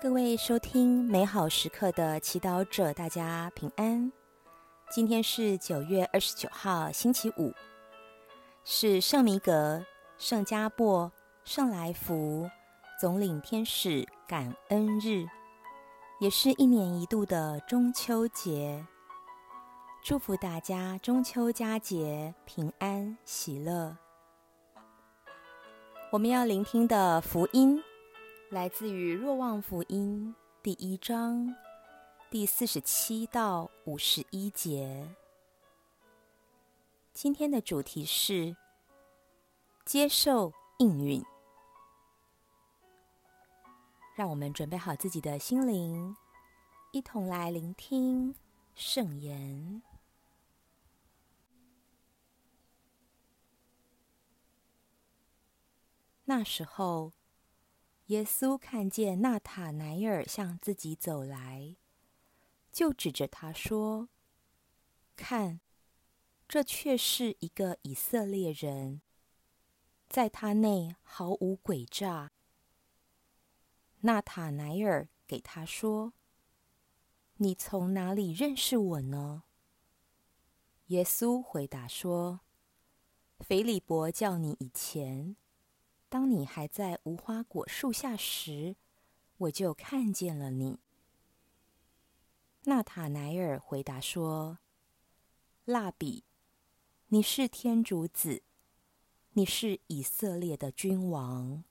各位收听美好时刻的祈祷者，大家平安。今天是九月二十九号，星期五，是圣弥格、圣加布、圣来福总领天使感恩日，也是一年一度的中秋节。祝福大家中秋佳节平安喜乐。我们要聆听的福音。来自于《若望福音》第一章第四十七到五十一节。今天的主题是接受应允。让我们准备好自己的心灵，一同来聆听圣言。那时候。耶稣看见纳塔乃尔向自己走来，就指着他说：“看，这却是一个以色列人，在他内毫无诡诈。”纳塔乃尔给他说：“你从哪里认识我呢？”耶稣回答说：“腓利伯叫你以前。”当你还在无花果树下时，我就看见了你。纳塔乃尔回答说：“蜡笔，你是天主子，你是以色列的君王。”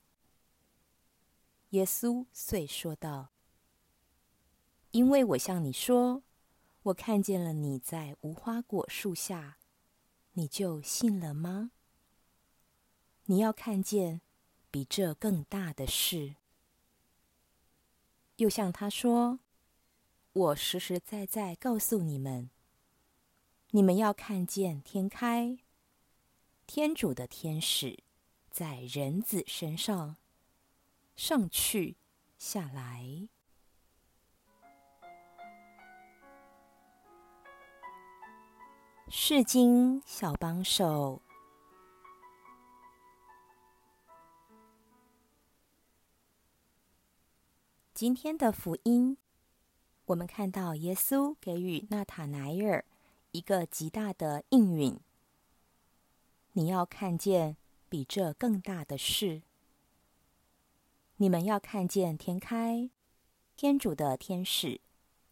耶稣遂说道：“因为我向你说，我看见了你在无花果树下，你就信了吗？你要看见。”比这更大的事，又向他说：“我实实在在告诉你们，你们要看见天开，天主的天使在人子身上上去下来。”释经小帮手。今天的福音，我们看到耶稣给予纳塔莱尔一个极大的应允。你要看见比这更大的事。你们要看见天开，天主的天使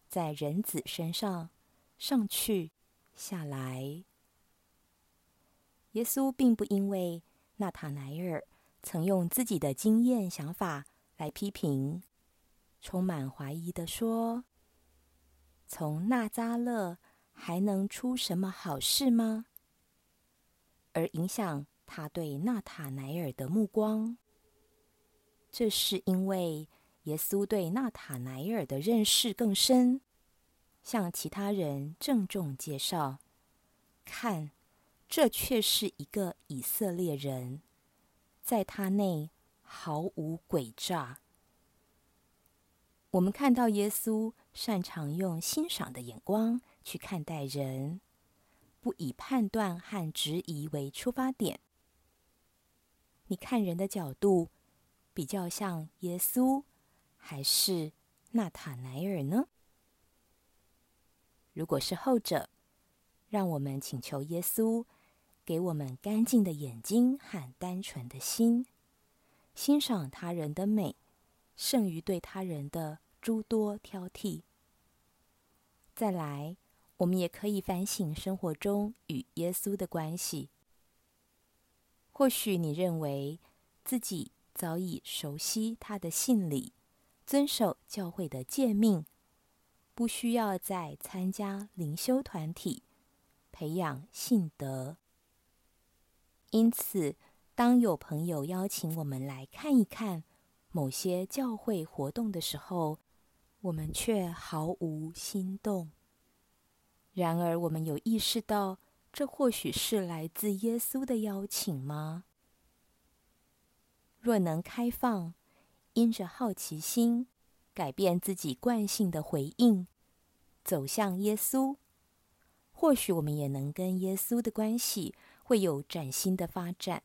在人子身上上去下来。耶稣并不因为纳塔莱尔曾用自己的经验想法来批评。充满怀疑地说：“从纳扎勒还能出什么好事吗？”而影响他对纳塔乃尔的目光，这是因为耶稣对纳塔乃尔的认识更深，向其他人郑重介绍：“看，这却是一个以色列人，在他内毫无诡诈。”我们看到耶稣擅长用欣赏的眼光去看待人，不以判断和质疑为出发点。你看人的角度比较像耶稣，还是纳塔乃尔呢？如果是后者，让我们请求耶稣给我们干净的眼睛和单纯的心，欣赏他人的美，胜于对他人的诸多挑剔。再来，我们也可以反省生活中与耶稣的关系。或许你认为自己早已熟悉他的信理，遵守教会的诫命，不需要再参加灵修团体，培养信德。因此，当有朋友邀请我们来看一看某些教会活动的时候，我们却毫无心动。然而，我们有意识到这或许是来自耶稣的邀请吗？若能开放，因着好奇心改变自己惯性的回应，走向耶稣，或许我们也能跟耶稣的关系会有崭新的发展。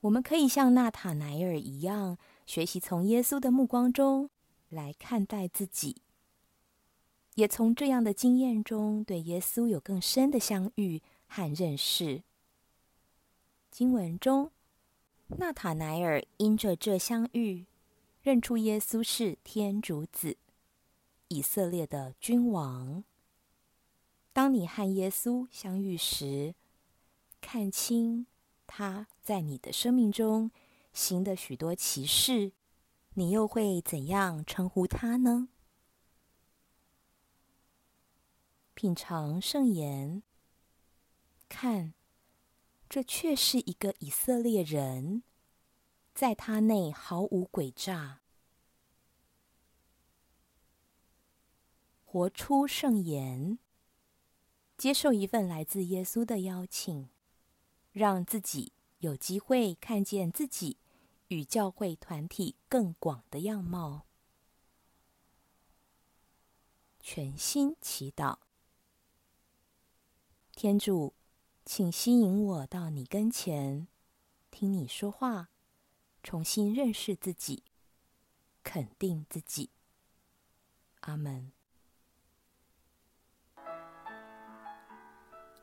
我们可以像纳塔乃尔一样。学习从耶稣的目光中来看待自己，也从这样的经验中对耶稣有更深的相遇和认识。经文中，纳塔乃尔因着这相遇，认出耶稣是天主子，以色列的君王。当你和耶稣相遇时，看清他在你的生命中行的许多奇事，你又会怎样称呼他呢？品尝圣言，看，这却是一个以色列人，在他内毫无诡诈。活出圣言，接受一份来自耶稣的邀请，让自己有机会看见自己。与教会团体更广的样貌，全心祈祷。天主，请吸引我到你跟前，听你说话，重新认识自己，肯定自己。阿门。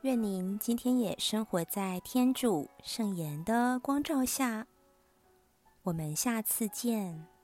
愿您今天也生活在天主圣言的光照下。我们下次见。